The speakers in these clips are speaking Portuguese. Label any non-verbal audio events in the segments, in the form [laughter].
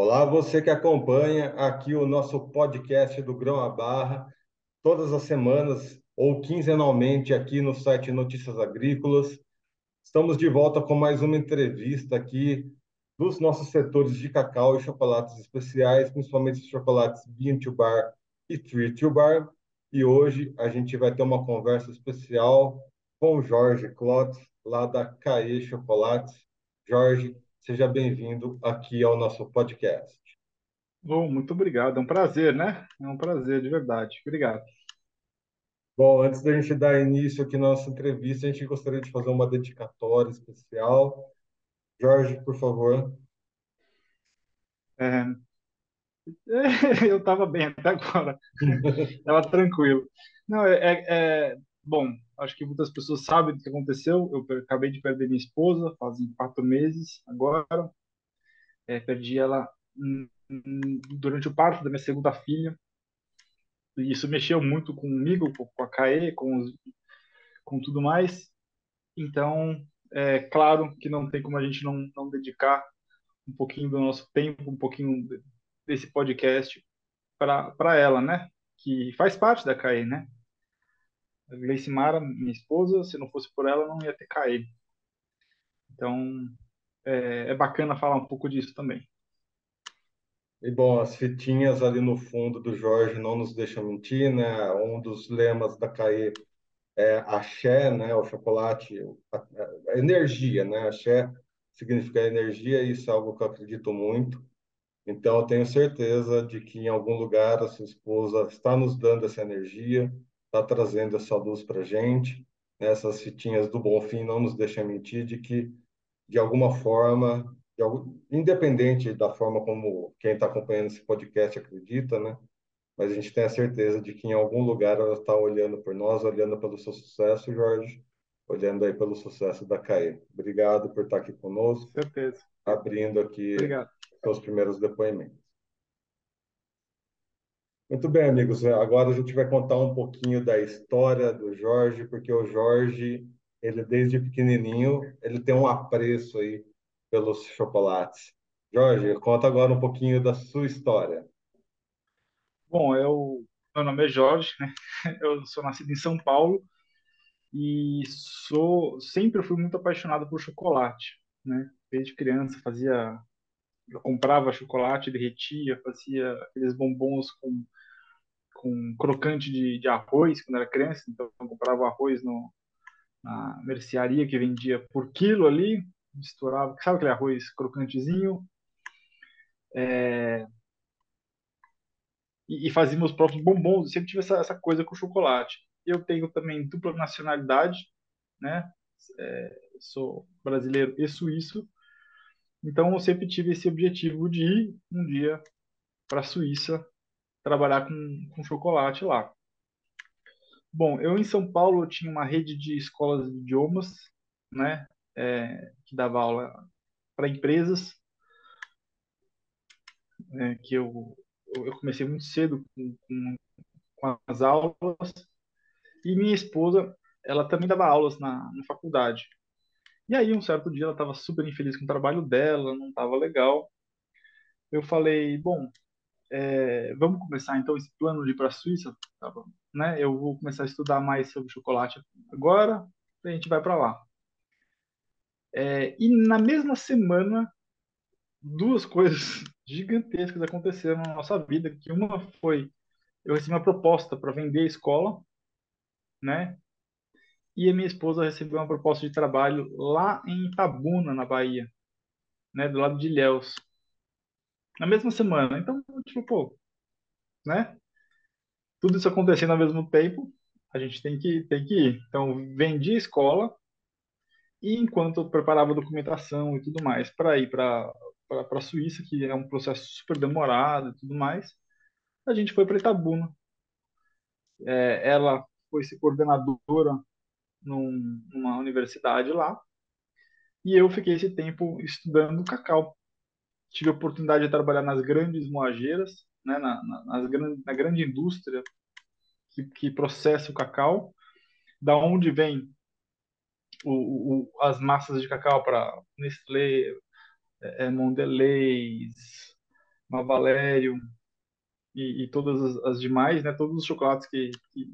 Olá, você que acompanha aqui o nosso podcast do Grão à Barra, todas as semanas ou quinzenalmente aqui no site Notícias Agrícolas. Estamos de volta com mais uma entrevista aqui dos nossos setores de cacau e chocolates especiais, principalmente os chocolates Bean to Bar e Tree to Bar. E hoje a gente vai ter uma conversa especial com o Jorge Clot, lá da CAE Chocolates. Jorge, seja bem-vindo aqui ao nosso podcast. Bom, muito obrigado. É um prazer, né? É um prazer, de verdade. Obrigado. Bom, antes da gente dar início aqui na nossa entrevista, a gente gostaria de fazer uma dedicatória especial. Jorge, por favor. É... [laughs] Eu estava bem até agora. [laughs] Estava tranquilo. Não, é, é, é, Bom, acho que muitas pessoas sabem o que aconteceu. Eu acabei de perder minha esposa, fazem quatro meses agora. É, perdi ela durante o parto da minha segunda filha. E isso mexeu muito comigo, com a CAE, com, os, com tudo mais. Então, é claro que não tem como a gente não, não dedicar um pouquinho do nosso tempo, um pouquinho desse podcast para ela, né? Que faz parte da CAE, né? A Gleice Mara, minha esposa, se não fosse por ela, não ia ter caído. Então, é, é bacana falar um pouco disso também. E bom, as fitinhas ali no fundo do Jorge não nos deixam mentir, né? Um dos lemas da CAE é axé, né? O chocolate, a, a energia, né? Axé significa energia e isso é algo que eu acredito muito. Então, eu tenho certeza de que em algum lugar a sua esposa está nos dando essa energia, está trazendo essa luz para a gente. Essas fitinhas do Bonfim não nos deixam mentir de que, de alguma forma, de algum, independente da forma como quem está acompanhando esse podcast acredita, né? Mas a gente tem a certeza de que em algum lugar ela está olhando por nós, olhando pelo seu sucesso, Jorge, olhando aí pelo sucesso da CAE. Obrigado por estar aqui conosco. Certeza. Abrindo aqui Obrigado. os primeiros depoimentos. Muito bem, amigos. Agora a gente vai contar um pouquinho da história do Jorge, porque o Jorge, ele desde pequenininho, ele tem um apreço aí pelos chocolates. Jorge, conta agora um pouquinho da sua história. Bom, eu, meu nome é Jorge, né? [laughs] Eu sou nascido em São Paulo e sou sempre fui muito apaixonado por chocolate, né? Desde criança fazia eu comprava chocolate, derretia, fazia aqueles bombons com com crocante de, de arroz quando era criança, então eu comprava arroz no, na mercearia que vendia por quilo ali, misturava, sabe aquele arroz crocantezinho? É, e, e fazia meus próprios bombons, eu sempre tive essa, essa coisa com chocolate. Eu tenho também dupla nacionalidade, né? É, sou brasileiro e suíço, então eu sempre tive esse objetivo de ir um dia para a Suíça trabalhar com, com chocolate lá. Bom, eu em São Paulo tinha uma rede de escolas de idiomas, né, é, que dava aula para empresas, é, que eu, eu comecei muito cedo com, com, com, as aulas, e minha esposa, ela também dava aulas na, na faculdade. E aí, um certo dia, ela estava super infeliz com o trabalho dela, não estava legal. Eu falei, bom, é, vamos começar então esse plano de ir para a Suíça, tá né? Eu vou começar a estudar mais sobre chocolate agora, a gente vai para lá. É, e na mesma semana, duas coisas [laughs] gigantescas aconteceram na nossa vida. Que uma foi eu recebi uma proposta para vender a escola, né? E a minha esposa recebeu uma proposta de trabalho lá em Itabuna, na Bahia, né? Do lado de Ilhéus na mesma semana. Então, tipo, pô, né? Tudo isso acontecendo ao mesmo tempo, a gente tem que, tem que ir. Então, vendi a escola e enquanto eu preparava a documentação e tudo mais para ir para a Suíça, que é um processo super demorado e tudo mais, a gente foi para Itabuna. É, ela foi ser coordenadora num, numa universidade lá e eu fiquei esse tempo estudando cacau tive a oportunidade de trabalhar nas grandes moageiras, né, na, na, nas, na grande indústria que, que, processa o cacau, da onde vem o, o, as massas de cacau para Nestlé, é, é, Mondelez, uma Valério e, e todas as, as, demais, né? Todos os chocolates que, que,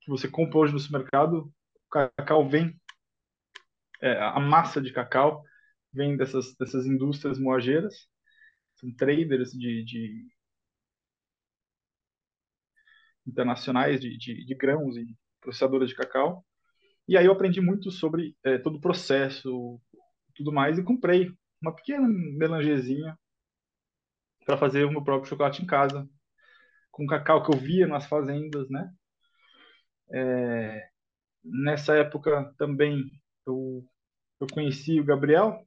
que você compra hoje no supermercado, o cacau vem, é, a massa de cacau vem dessas, dessas indústrias moageiras, são traders de, de internacionais de, de, de, grãos e processadoras de cacau. E aí eu aprendi muito sobre é, todo o processo, tudo mais, e comprei uma pequena melangezinha para fazer o meu próprio chocolate em casa, com cacau que eu via nas fazendas, né? É, nessa época também eu, eu conheci o Gabriel,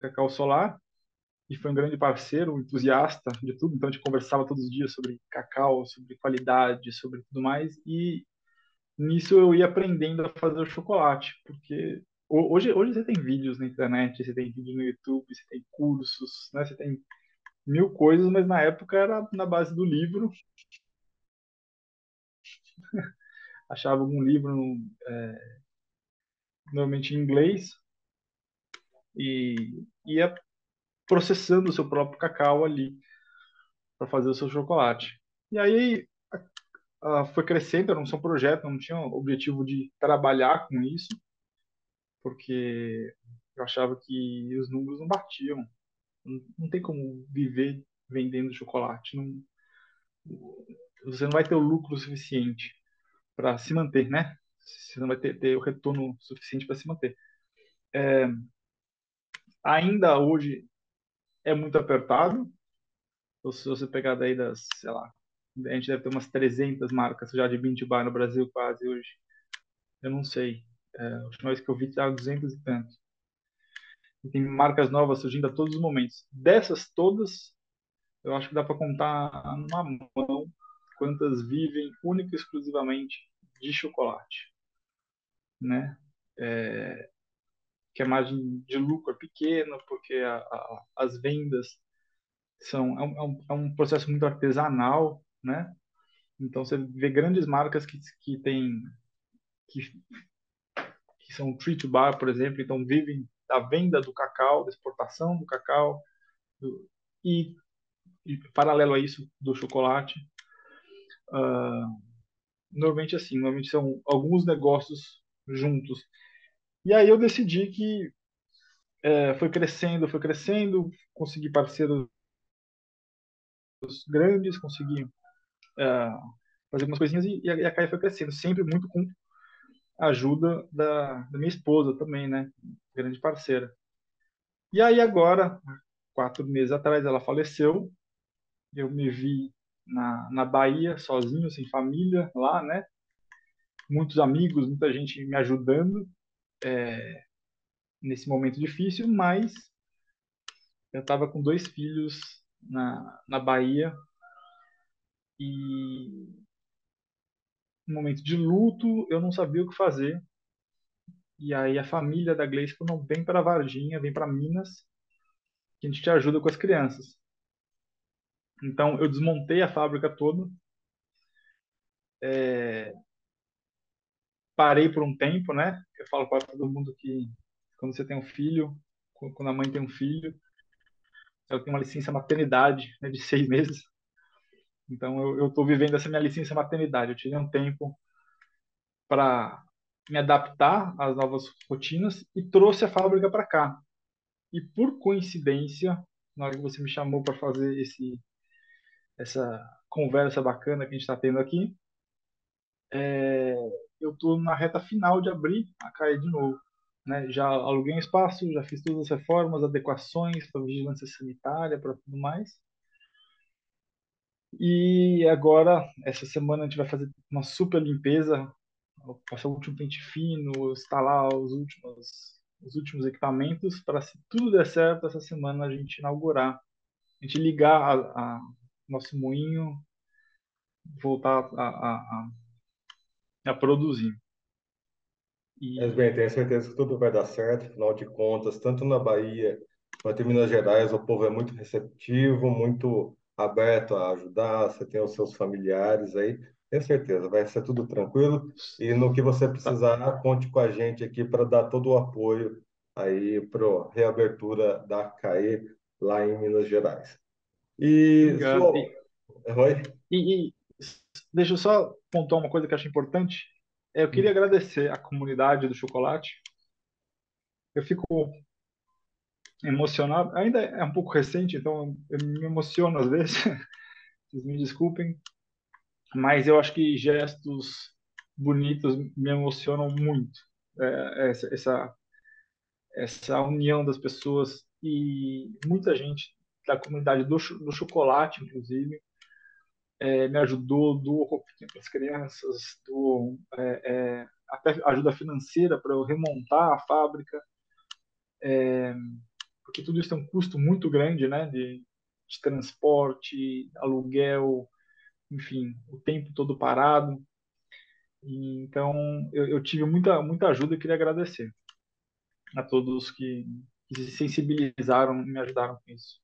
Cacau Solar, e foi um grande parceiro, um entusiasta de tudo, então a gente conversava todos os dias sobre cacau, sobre qualidade, sobre tudo mais, e nisso eu ia aprendendo a fazer o chocolate, porque Hoje, hoje você tem vídeos na internet, você tem vídeo no YouTube, você tem cursos, né? Você tem mil coisas, mas na época era na base do livro. [laughs] Achava algum livro é, normalmente em inglês e ia processando o seu próprio cacau ali para fazer o seu chocolate. E aí a, a, foi crescendo, era um só projeto, não tinha o objetivo de trabalhar com isso porque eu achava que os números não batiam. Não, não tem como viver vendendo chocolate. Não, você não vai ter o lucro suficiente para se manter, né? Você não vai ter, ter o retorno suficiente para se manter. É, ainda hoje é muito apertado. Se você pegar daí das, sei lá, a gente deve ter umas 300 marcas já de Bean Bar no Brasil quase hoje. Eu não sei. É, a última vez que eu vi estava 200 e tantos. E tem marcas novas surgindo a todos os momentos. Dessas todas, eu acho que dá para contar numa mão quantas vivem única e exclusivamente de chocolate, né? É, que a margem de lucro é pequena porque a, a, as vendas são é um, é um, é processo muito artesanal, né? Então você vê grandes marcas que que tem que que são tree to bar, por exemplo, então vivem da venda do cacau, da exportação do cacau do, e, e, paralelo a isso do chocolate. Uh, normalmente assim, normalmente são alguns negócios juntos. E aí eu decidi que é, foi crescendo, foi crescendo, consegui parceiros grandes, consegui é, fazer algumas coisinhas e, e a Caia foi crescendo, sempre muito com ajuda da, da minha esposa também, né? Grande parceira. E aí agora, quatro meses atrás, ela faleceu. Eu me vi na, na Bahia, sozinho, sem família, lá, né? Muitos amigos, muita gente me ajudando é, nesse momento difícil, mas eu estava com dois filhos na, na Bahia e um momento de luto, eu não sabia o que fazer. E aí a família da Gleice falou, não, vem para Varginha, vem para Minas, que a gente te ajuda com as crianças. Então eu desmontei a fábrica toda, é... parei por um tempo, né? Eu falo para todo mundo que quando você tem um filho, quando a mãe tem um filho, ela tem uma licença maternidade né, de seis [laughs] meses. Então eu estou vivendo essa minha licença maternidade. Eu tirei um tempo para me adaptar às novas rotinas e trouxe a fábrica para cá. E por coincidência, na hora que você me chamou para fazer esse essa conversa bacana que a gente está tendo aqui, é, eu estou na reta final de abrir a CAE de novo. Né? Já aluguei um espaço, já fiz todas as reformas, adequações para vigilância sanitária, para tudo mais. E agora, essa semana, a gente vai fazer uma super limpeza, passar o último pente fino, instalar os últimos, os últimos equipamentos, para se tudo der certo, essa semana a gente inaugurar, a gente ligar a nosso moinho, voltar a, a, a, a produzir. E... Mas bem, tenho certeza que tudo vai dar certo, afinal de contas, tanto na Bahia quanto em Minas Gerais, o povo é muito receptivo, muito aberto a ajudar, você tem os seus familiares aí, tenho certeza, vai ser tudo tranquilo. E no que você precisar, conte com a gente aqui para dar todo o apoio aí para a reabertura da CAE lá em Minas Gerais. E, Obrigado. sua... Oi? E, e, deixa eu só pontuar uma coisa que eu acho importante. É, eu queria agradecer à comunidade do chocolate. Eu fico emocionado. Ainda é um pouco recente, então eu me emociono às vezes. [laughs] Vocês me desculpem. Mas eu acho que gestos bonitos me emocionam muito. É, essa, essa, essa união das pessoas e muita gente da comunidade do, do chocolate, inclusive, é, me ajudou, do roupinha para as crianças, do, é, é, até ajuda financeira para eu remontar a fábrica, é, porque tudo isso tem um custo muito grande, né, de, de transporte, aluguel, enfim, o tempo todo parado. E, então, eu, eu, tive muita, muita ajuda e queria agradecer a todos que, que se sensibilizaram e me ajudaram com isso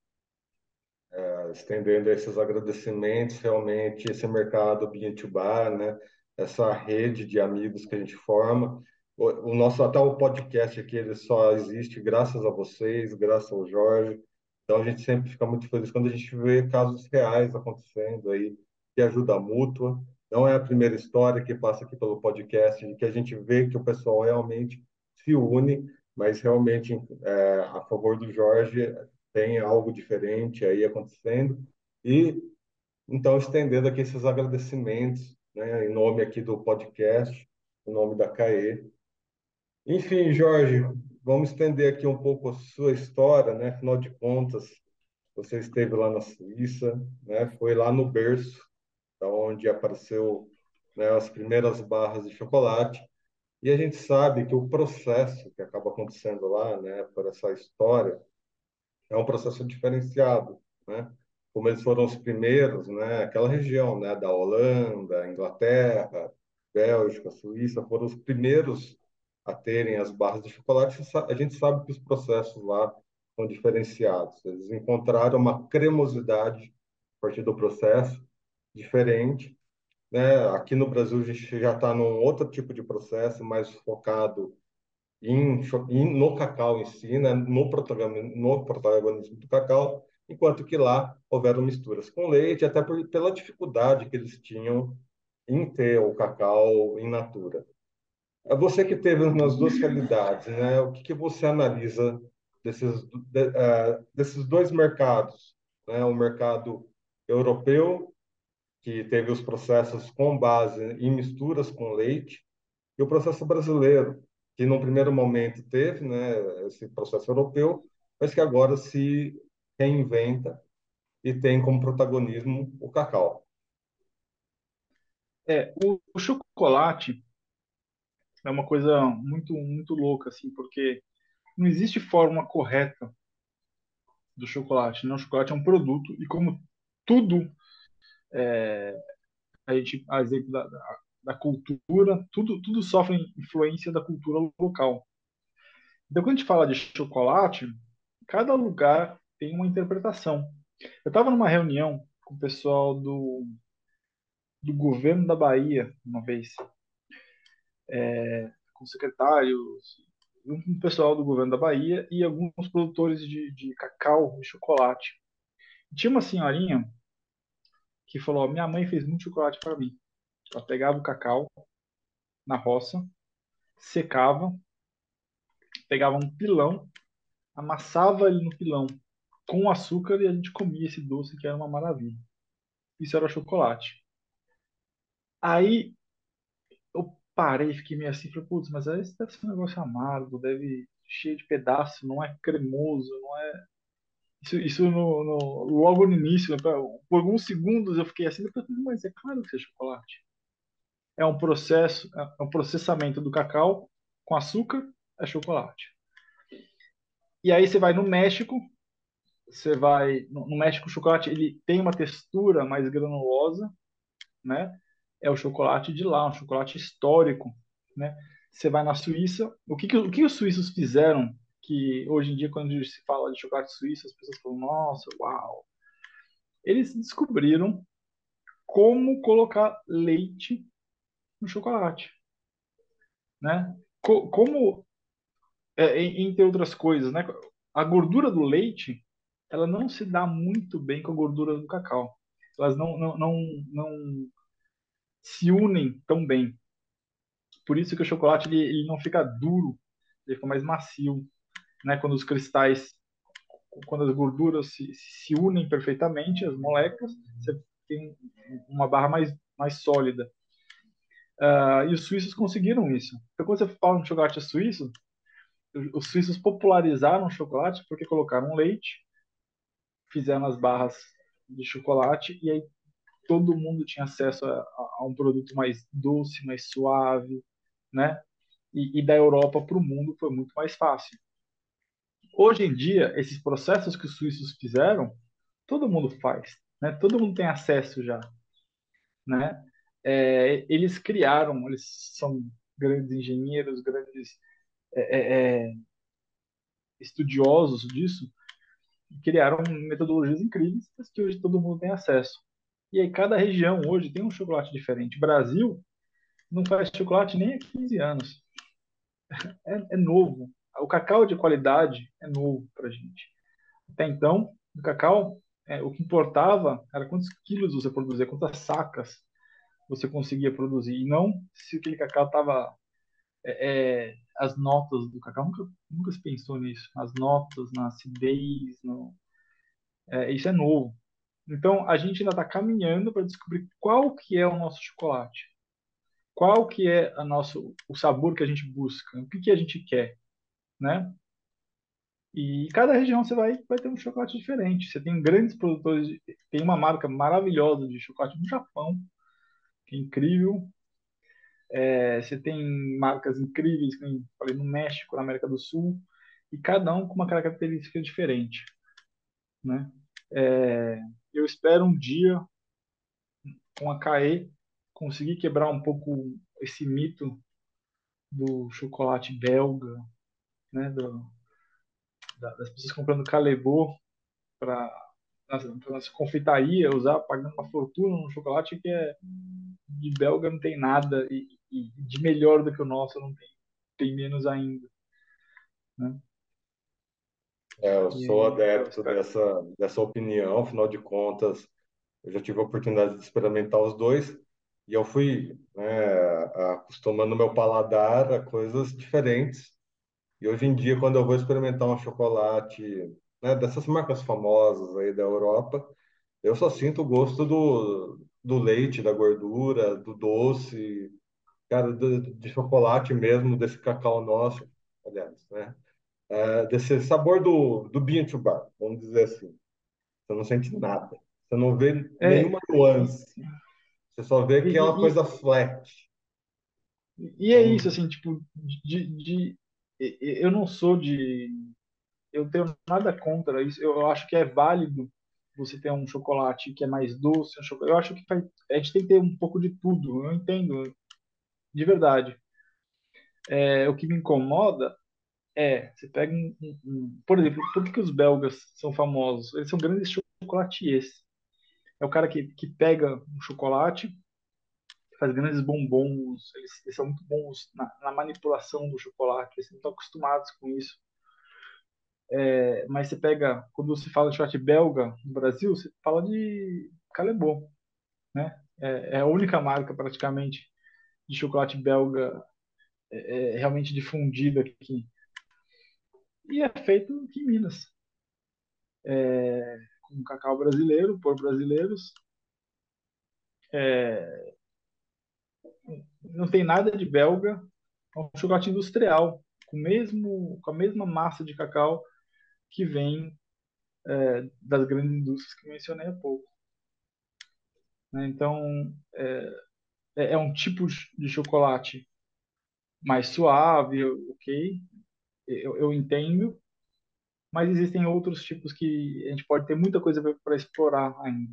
estendendo esses agradecimentos, realmente, esse mercado B2B, né? essa rede de amigos que a gente forma. O, o, nosso até o podcast aqui ele só existe graças a vocês, graças ao Jorge. Então a gente sempre fica muito feliz quando a gente vê casos reais acontecendo aí de ajuda mútua. Não é a primeira história que passa aqui pelo podcast de que a gente vê que o pessoal realmente se une, mas realmente é, a favor do Jorge tem algo diferente aí acontecendo. E então estendendo aqui esses agradecimentos, né, em nome aqui do podcast, em nome da CAE. Enfim, Jorge, vamos estender aqui um pouco a sua história, né? Afinal de contas, você esteve lá na Suíça, né? Foi lá no berço, da onde apareceu né, as primeiras barras de chocolate. E a gente sabe que o processo que acaba acontecendo lá, né, por essa história, é um processo diferenciado, né? Como eles foram os primeiros, né? Aquela região, né? Da Holanda, Inglaterra, Bélgica, Suíça, foram os primeiros a terem as barras de chocolate. A gente sabe que os processos lá são diferenciados. Eles encontraram uma cremosidade a partir do processo diferente. Né? Aqui no Brasil a gente já está num outro tipo de processo, mais focado em, em, no cacau em si, né, no, protagonismo, no protagonismo do cacau, enquanto que lá houveram misturas com leite, até por, pela dificuldade que eles tinham em ter o cacau in natura. É você que teve nas duas realidades, né? O que, que você analisa desses, de, uh, desses dois mercados, né? O mercado europeu que teve os processos com base em misturas com leite e o processo brasileiro que no primeiro momento teve né, esse processo europeu, mas que agora se reinventa e tem como protagonismo o cacau. É, o, o chocolate é uma coisa muito muito louca assim, porque não existe forma correta do chocolate. Né? O chocolate é um produto e como tudo é, a gente a exemplo da, da cultura, tudo, tudo sofre influência da cultura local. Então, quando a gente fala de chocolate, cada lugar tem uma interpretação. Eu estava numa reunião com o pessoal do, do governo da Bahia, uma vez, é, com secretários, um pessoal do governo da Bahia e alguns produtores de, de cacau e chocolate. tinha uma senhorinha que falou: Minha mãe fez muito chocolate para mim. Ela pegava o cacau na roça, secava, pegava um pilão, amassava ele no pilão com açúcar e a gente comia esse doce que era uma maravilha. Isso era chocolate. Aí eu parei fiquei meio assim, falei, putz, mas esse deve ser um negócio amargo, deve cheio de pedaço, não é cremoso, não é. Isso, isso no, no, logo no início, né, por alguns segundos eu fiquei assim, mas é claro que é chocolate é um processo, é um processamento do cacau com açúcar é chocolate. E aí você vai no México, você vai no México o chocolate ele tem uma textura mais granulosa, né? É o chocolate de lá, um chocolate histórico, né? Você vai na Suíça, o que, o que os suíços fizeram que hoje em dia quando se fala de chocolate suíço as pessoas falam nossa, uau. Eles descobriram como colocar leite no chocolate. Né? Co como, é, entre outras coisas, né? a gordura do leite ela não se dá muito bem com a gordura do cacau. Elas não, não, não, não se unem tão bem. Por isso que o chocolate ele, ele não fica duro, ele fica mais macio. Né? Quando os cristais, quando as gorduras se, se unem perfeitamente, as moléculas, você tem uma barra mais, mais sólida. Uh, e os suíços conseguiram isso. Então, quando você fala de chocolate suíço, os suíços popularizaram o chocolate porque colocaram leite, fizeram as barras de chocolate e aí todo mundo tinha acesso a, a um produto mais doce, mais suave, né? E, e da Europa para o mundo foi muito mais fácil. Hoje em dia, esses processos que os suíços fizeram, todo mundo faz, né? Todo mundo tem acesso já, né? É, eles criaram, eles são grandes engenheiros, grandes é, é, é estudiosos disso, criaram metodologias incríveis que hoje todo mundo tem acesso. E aí cada região hoje tem um chocolate diferente. Brasil não faz chocolate nem há 15 anos. [laughs] É, é novo. O cacau de qualidade é novo para gente. Até então, o cacau, é, o que importava era quantos quilos você produzia, quantas sacas você conseguia produzir. E não se aquele cacau estava é, é, as notas do cacau, nunca, nunca se pensou nisso. As notas, na acidez, no, é, isso é novo. Então, a gente ainda está caminhando para descobrir qual que é o nosso chocolate. Qual que é a nosso, o sabor que a gente busca, o que, que a gente quer, né? E cada região você vai, vai ter um chocolate diferente. Você tem grandes produtores, de, tem uma marca maravilhosa de chocolate no Japão, incrível. É, você tem marcas incríveis, como falei, no México, na América do Sul, e cada um com uma característica diferente. Né? É, eu espero um dia, com a CAE, conseguir quebrar um pouco esse mito do chocolate belga, né, do, das pessoas comprando Calebô para nas confeitaria, usar, pagando uma fortuna no chocolate que é de belga não tem nada e, e de melhor do que o nosso não tem, tem menos ainda. Né? É, eu sou adepto dessa, dessa opinião, afinal de contas, eu já tive a oportunidade de experimentar os dois e eu fui né, acostumando meu paladar a coisas diferentes. E hoje em dia, quando eu vou experimentar um chocolate né, dessas marcas famosas aí da Europa, eu só sinto o gosto do, do leite, da gordura, do doce, cara, do, de chocolate mesmo, desse cacau nosso, aliás, né? É, desse sabor do, do bean to bar, vamos dizer assim. Você não sente nada. Você não vê é. nenhuma nuance. Você só vê que é uma coisa flat. E é isso, assim, tipo, de, de, eu não sou de. Eu tenho nada contra isso. Eu acho que é válido você ter um chocolate que é mais doce. Um chocolate, eu acho que a gente tem que ter um pouco de tudo. Eu entendo, de verdade. É, o que me incomoda é, você pega um, um, um, por exemplo, por que, os belgas são famosos? Eles são grandes chocolatiers. É o cara que, que pega um chocolate, faz grandes bombons, eles, eles são muito bons na, na, manipulação do chocolate, eles estão acostumados com isso. É, mas você pega, quando você fala de chocolate belga no Brasil, você fala de Calebon, né? É, é a única marca praticamente de chocolate belga é, é realmente difundida aqui e é feito em Minas. É, com cacau brasileiro, por brasileiros. É, não tem nada de belga, é um chocolate industrial, com, mesmo, com a mesma massa de cacau que vem é, das grandes indústrias que mencionei há pouco. Né? Então, é, é, é um tipo de chocolate mais suave, ok, eu, eu entendo, mas existem outros tipos que a gente pode ter muita coisa para explorar ainda.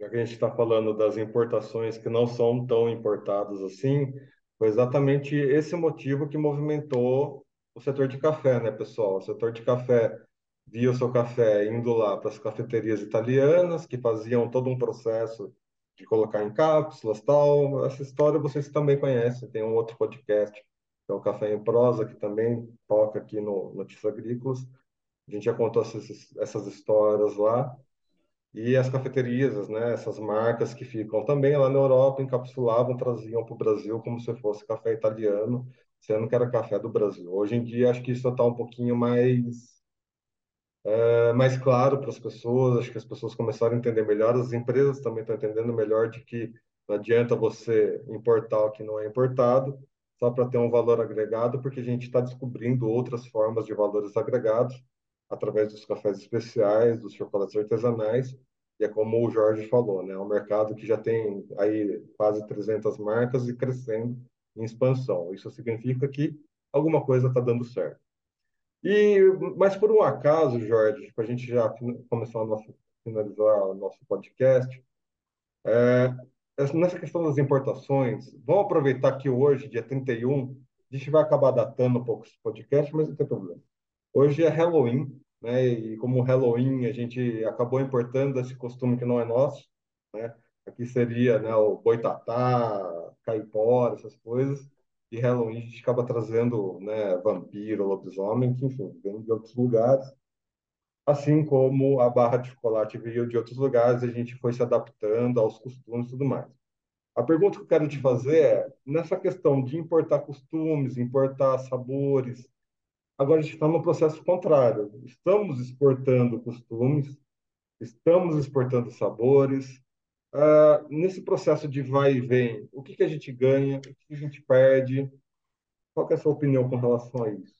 Já que a gente está falando das importações que não são tão importadas assim, foi exatamente esse motivo que movimentou o setor de café, né, pessoal? O setor de café via o seu café indo lá para as cafeterias italianas, que faziam todo um processo de colocar em cápsulas tal. Essa história vocês também conhecem, tem um outro podcast que é o Café em Prosa, que também toca aqui no Notícias Agrícolas. A gente já contou essas, essas histórias lá. E as cafeterias, né, essas marcas que ficam também lá na Europa, encapsulavam, traziam para o Brasil como se fosse café italiano, sendo que era café do Brasil. Hoje em dia, acho que isso está um pouquinho mais é mais claro para as pessoas, acho que as pessoas começaram a entender melhor, as empresas também estão entendendo melhor de que não adianta você importar o que não é importado, só para ter um valor agregado, porque a gente está descobrindo outras formas de valores agregados através dos cafés especiais, dos chocolates artesanais, e é como o Jorge falou, né? É um mercado que já tem aí quase 300 marcas e crescendo em expansão. Isso significa que alguma coisa está dando certo. E, mas por um acaso, Jorge, para a gente já começar a nossa, finalizar o nosso podcast, é, nessa questão das importações, vamos aproveitar que hoje, dia 31, a gente vai acabar datando um pouco esse podcast, mas não tem problema. Hoje é Halloween, né? E como Halloween a gente acabou importando esse costume que não é nosso, né? Aqui seria, né, o boitatá, caipora, essas coisas de Halloween a gente acaba trazendo, né, vampiro, lobisomem, que, enfim, vem de outros lugares. Assim como a barra de chocolate veio de outros lugares, a gente foi se adaptando aos costumes e tudo mais. A pergunta que eu quero te fazer é, nessa questão de importar costumes, importar sabores, agora a gente está no processo contrário. Estamos exportando costumes, estamos exportando sabores, Uh, nesse processo de vai e vem, o que, que a gente ganha, o que, a gente perde? Qual é a sua opinião com relação a isso?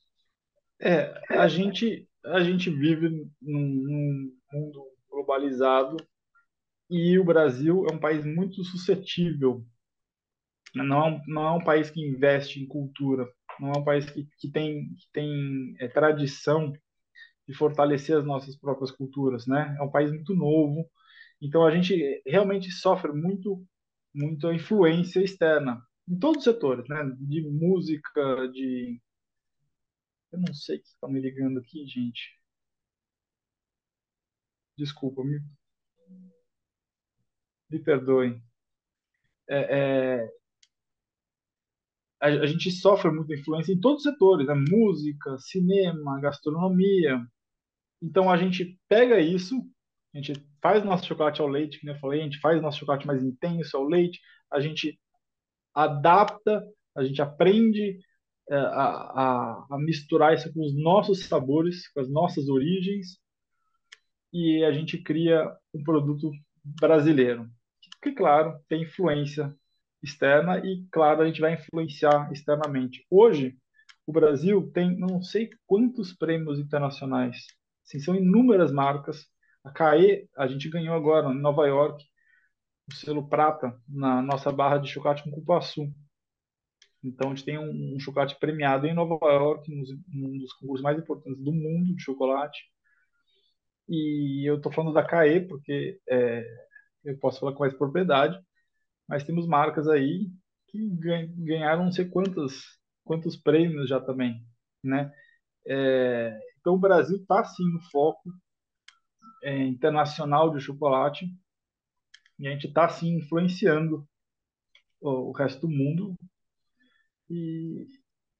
É, a gente, a gente vive num, num mundo globalizado e o Brasil é um país muito suscetível. Não é um, não é um país que investe em cultura, não é um país que, que tem, que tem é, tradição de fortalecer as nossas próprias culturas, né? É um país muito novo, então a gente realmente sofre muito, muita influência externa em todos os setores, né? De música, de eu não sei que está me ligando aqui, gente. Desculpa, me, me perdoem. É, é, a, a, gente sofre muita influência em todos os setores, né? música, cinema, gastronomia. Então a gente pega isso a gente faz nosso chocolate ao leite, como eu falei, a gente faz nosso chocolate mais intenso ao leite, a gente adapta, a gente aprende é, a, a, a, misturar isso com os nossos sabores, com as nossas origens, e a gente cria um produto brasileiro, que, claro, tem influência externa e, claro, a gente vai influenciar externamente. Hoje, o Brasil tem não sei quantos prêmios internacionais, assim, são inúmeras marcas a CAE, a gente ganhou agora em Nova York o selo prata na nossa barra de chocolate com cupuaçu. Então a gente tem um, um chocolate premiado em Nova York, um dos concursos mais importantes do mundo de chocolate. E eu estou falando da CAE porque é, eu posso falar com mais propriedade, mas temos marcas aí que ganharam não sei quantos, quantos prêmios já também, né? É, então o Brasil está sim no foco é, internacional de chocolate. E a gente está assim influenciando o, o, resto do mundo. E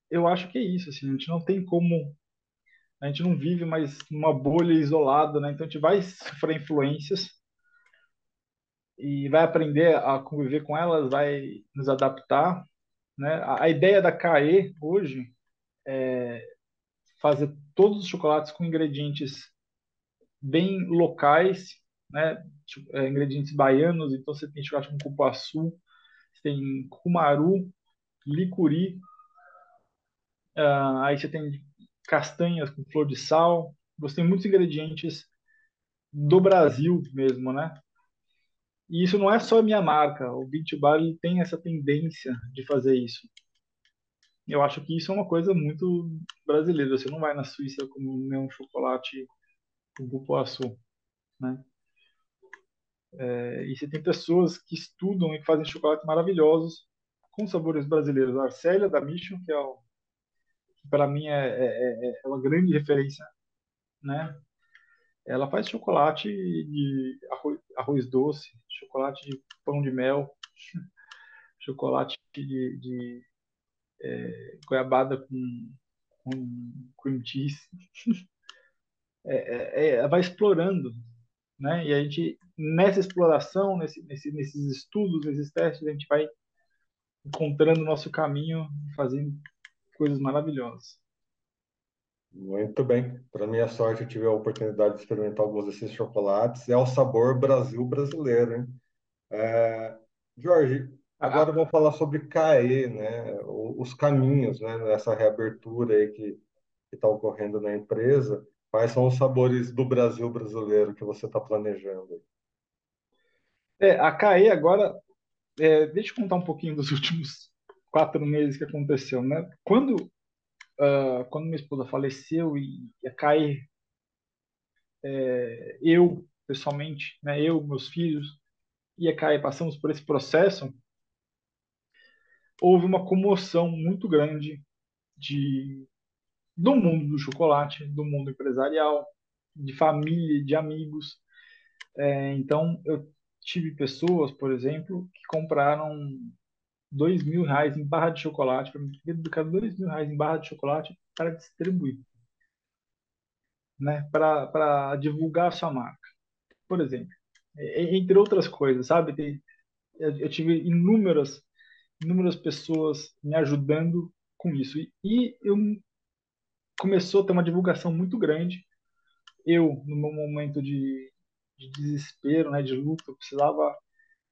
eu acho que é isso assim a gente não tem como a gente não vive mais numa bolha isolada né? Então a gente vai sofrer influências e vai aprender a conviver com elas vai nos adaptar né? A, a ideia da CAE hoje é fazer todos os chocolates com ingredientes bem locais, né? Tipo, é, ingredientes baianos, então você tem chocolate com cupuaçu, você tem cumaru, licuri, uh, aí você tem castanhas com flor de sal, você tem muitos ingredientes do Brasil mesmo, né? E isso não é só a minha marca, o Beach Bar tem essa tendência de fazer isso. Eu acho que isso é uma coisa muito brasileira. Você não vai na Suíça comer um chocolate o cupuaçu, né? É, e você tem pessoas que estudam e fazem chocolates maravilhosos com sabores brasileiros. A Arcélia da Mission, que é para mim é, é, é, é, uma grande referência, né? Ela faz chocolate de arroz, arroz doce, chocolate de pão de mel, [laughs] chocolate de, de é, goiabada com, com cream cheese. [laughs] é, é, vai explorando, né? E a gente nessa exploração, nesse, nesse, nesses estudos, nesses testes, a gente vai encontrando o nosso caminho, fazendo coisas maravilhosas. Muito bem. Para minha sorte, eu tive a oportunidade de experimentar alguns desses chocolates. É o sabor Brasil brasileiro, hein? É... Jorge, agora ah. vamos falar sobre CAE, né? Os caminhos, né? Nessa reabertura aí que está ocorrendo na empresa. Quais são os sabores do Brasil brasileiro que você está planejando? É, a CAE agora, é, deixa eu contar um pouquinho dos [laughs] últimos quatro meses que aconteceu, né? Quando, uh, quando minha esposa faleceu e ia cair, é, eu, pessoalmente, né, eu, meus filhos, ia cair, passamos por esse processo, houve uma comoção muito grande de do mundo do chocolate, do mundo empresarial, de família, de amigos. É, então, eu tive pessoas, por exemplo, que compraram dois mil reais em barra de chocolate, para me educar dois mil reais em barra de chocolate para distribuir, né? para divulgar a sua marca, por exemplo. Entre outras coisas, sabe? Tem, eu tive inúmeras, inúmeras pessoas me ajudando com isso. E eu começou a ter uma divulgação muito grande. Eu, no meu momento de, de desespero, né, de luta, precisava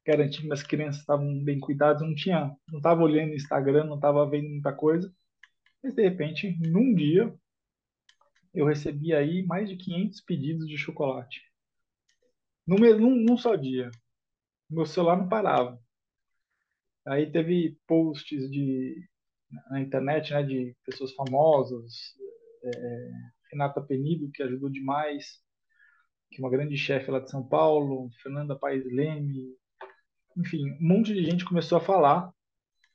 garantir que minhas crianças estavam bem cuidadas, não tinha, não estava olhando no Instagram, não estava vendo muita coisa. Mas de repente, num dia, eu recebi aí mais de 500 pedidos de chocolate. Num, num, num só dia. Meu celular não parava. Aí teve posts de na internet, né, de pessoas famosas, é, Renata Penido, que ajudou demais, que é uma grande chefe lá de São Paulo, Fernanda Paes Leme, enfim, um monte de gente começou a falar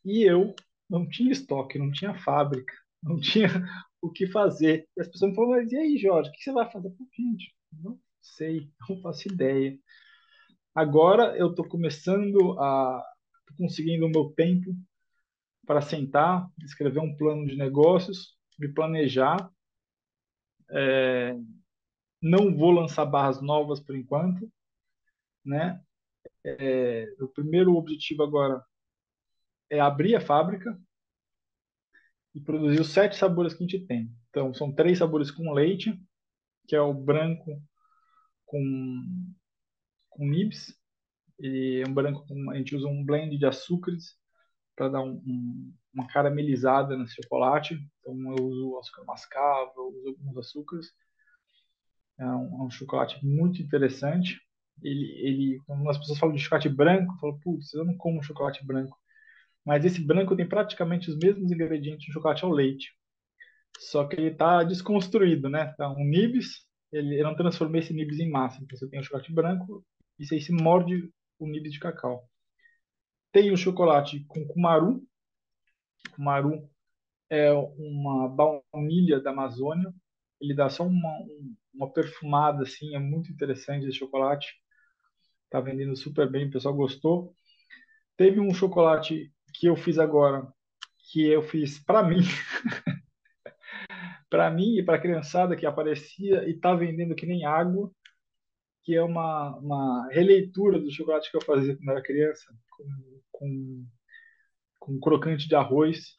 e eu não tinha estoque, não tinha fábrica, não tinha o que fazer. E as pessoas me falaram, mas e aí, Jorge, o que você vai fazer? Falei, gente, não sei, não faço ideia. Agora eu estou começando a. Tô conseguindo o meu tempo para sentar, escrever um plano de negócios, me planejar. É, não vou lançar barras novas por enquanto, né? É, o primeiro objetivo agora é abrir a fábrica e produzir os sete sabores que a gente tem. Então, são três sabores com leite, que é o branco com, com nibs, e um branco com, a gente usa um blend de açúcares para dar um, um, uma caramelizada no chocolate. Então eu uso açúcar mascavo, eu uso alguns açúcares. É um, é um chocolate muito interessante. Ele, ele, quando as pessoas falam de chocolate branco, falo, putz, eu não como chocolate branco. Mas esse branco tem praticamente os mesmos ingredientes do chocolate ao leite. Só que ele está desconstruído, né? Então, um nibs, ele, eu não transformei esse nibs em massa. Então você tem o chocolate branco e você se morde o nibs de cacau. Tem o chocolate com cumaru. Cumaru é uma baunilha da Amazônia. Ele dá só uma, uma perfumada assim, é muito interessante esse chocolate. Tá vendendo super bem, o pessoal gostou. Teve um chocolate que eu fiz agora, que eu fiz para mim. [laughs] para mim e para a criançada que aparecia e tá vendendo que nem água, que é uma, uma releitura do chocolate que eu fazia quando era criança, com com, com crocante de arroz.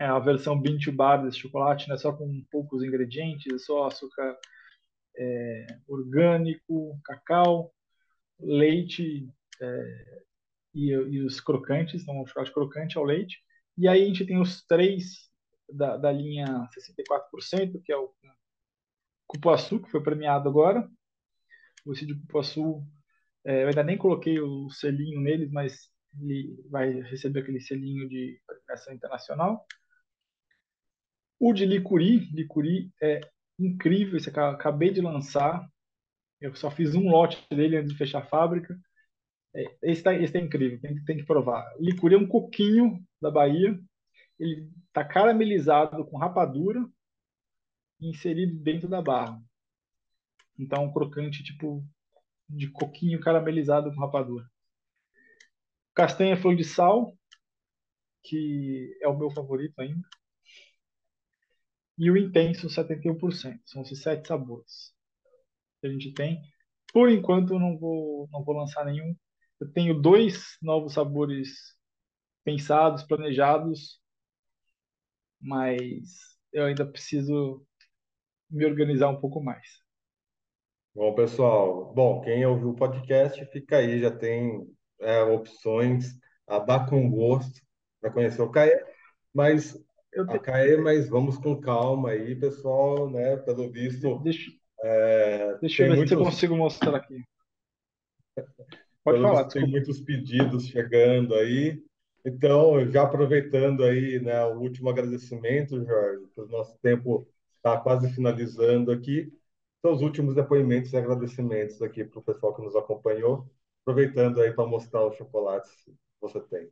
É a versão bean to bar desse chocolate, né? só com poucos ingredientes, só açúcar é, orgânico, cacau, leite é, e, e, os crocantes, então o chocolate crocante ao leite. E aí a gente tem os três da, da linha 64%, que é o cupuaçu, que foi premiado agora. O de cupuaçu, é, eu ainda nem coloquei o selinho neles, mas ele vai receber aquele selinho de premiação internacional. O de Licuri, Licuri é incrível, esse acabei de lançar. Eu só fiz um lote dele antes de fechar a fábrica. É, esse, tá, esse é incrível, tem, tem que provar. Licuri é um coquinho da Bahia. Ele está caramelizado com rapadura e inserido dentro da barra. Então, um crocante tipo de coquinho caramelizado com rapadura. Castanha flor de sal, que é o meu favorito ainda. e o intenso 71%. São esses sete sabores que a gente tem. Por enquanto, não vou, não vou lançar nenhum. Eu tenho dois novos sabores pensados, planejados, mas eu ainda preciso me organizar um pouco mais. Bom, pessoal, bom, quem ouviu o podcast, fica aí, já tem é, opções a dar com gosto para conhecer o CAE, mas Eu a CAE, mas vamos com calma aí, pessoal, né? Pelo visto, Deixa, é, deixa eu ver se eu muitos, consigo mostrar aqui. [laughs] Pode pelo falar, tem muitos pedidos chegando aí. Então, já aproveitando aí, né, o último agradecimento, Jorge, que o nosso tempo está quase finalizando aqui. São os últimos depoimentos e agradecimentos aqui para o pessoal que nos acompanhou. Aproveitando aí para mostrar os chocolates que você tem.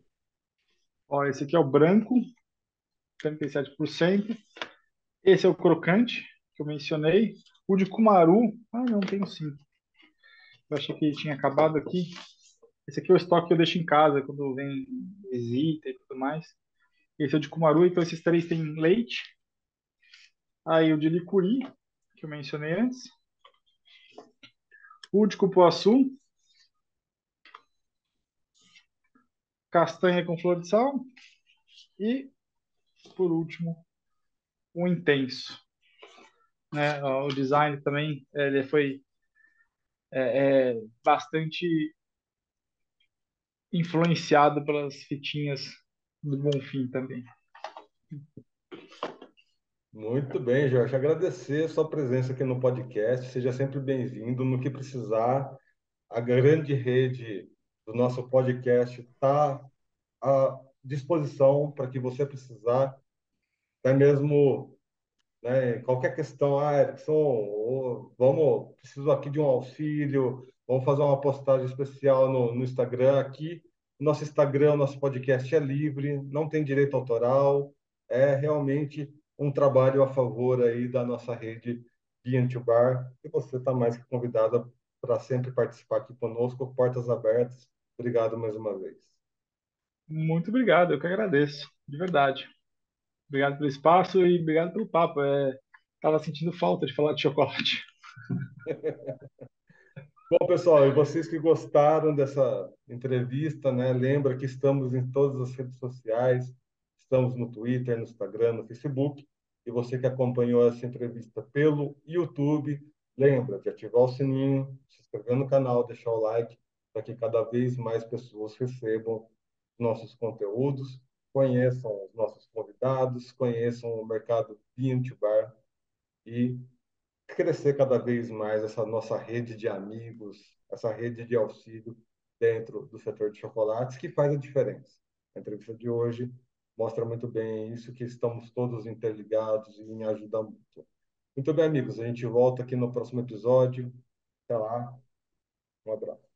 Ó, esse aqui é o branco, 37%. Esse é o crocante, que eu mencionei. O de Kumaru, ah, não, tenho sim. Eu achei que tinha acabado aqui. Esse aqui é o estoque que eu deixo em casa quando vem visita e tudo mais. Esse é o de Kumaru, então esses três têm leite. Aí o de licuri, que eu mencionei antes. O de cupuaçu. Castanha com flor de sal. E, por último, o intenso. Né? O design também ele foi é, é, bastante influenciado pelas fitinhas do Bonfim também. Muito bem, Jorge. Agradecer sua presença aqui no podcast. Seja sempre bem-vindo. No que precisar, a grande rede do nosso podcast está à disposição para que você precisar, até mesmo né, qualquer questão, ah, Erickson, vamos, preciso aqui de um auxílio, vamos fazer uma postagem especial no, no Instagram aqui. Nosso Instagram, nosso podcast é livre, não tem direito autoral, é realmente um trabalho a favor aí da nossa rede Bean Bar, e você está mais que convidada para sempre participar aqui conosco, portas abertas. Obrigado mais uma vez. Muito obrigado, eu que agradeço, de verdade. Obrigado pelo espaço e obrigado pelo papo. É, tava sentindo falta de falar de chocolate. [laughs] Bom, pessoal, e vocês que gostaram dessa entrevista, né? Lembra que estamos em todas as redes sociais, estamos no Twitter, no Instagram, no Facebook. E você que acompanhou essa entrevista pelo YouTube, lembra de ativar o sininho, se inscrever no canal, deixar o like, para que cada vez mais pessoas recebam nossos conteúdos, conheçam os nossos convidados, conheçam o mercado Bean Bar e crescer cada vez mais essa nossa rede de amigos, essa rede de auxílio dentro do setor de chocolates, que faz a diferença. A entrevista de hoje mostra muito bem isso, que estamos todos interligados e em ajuda mútua. Muito bem, amigos, a gente volta aqui no próximo episódio. Até lá. Um abraço.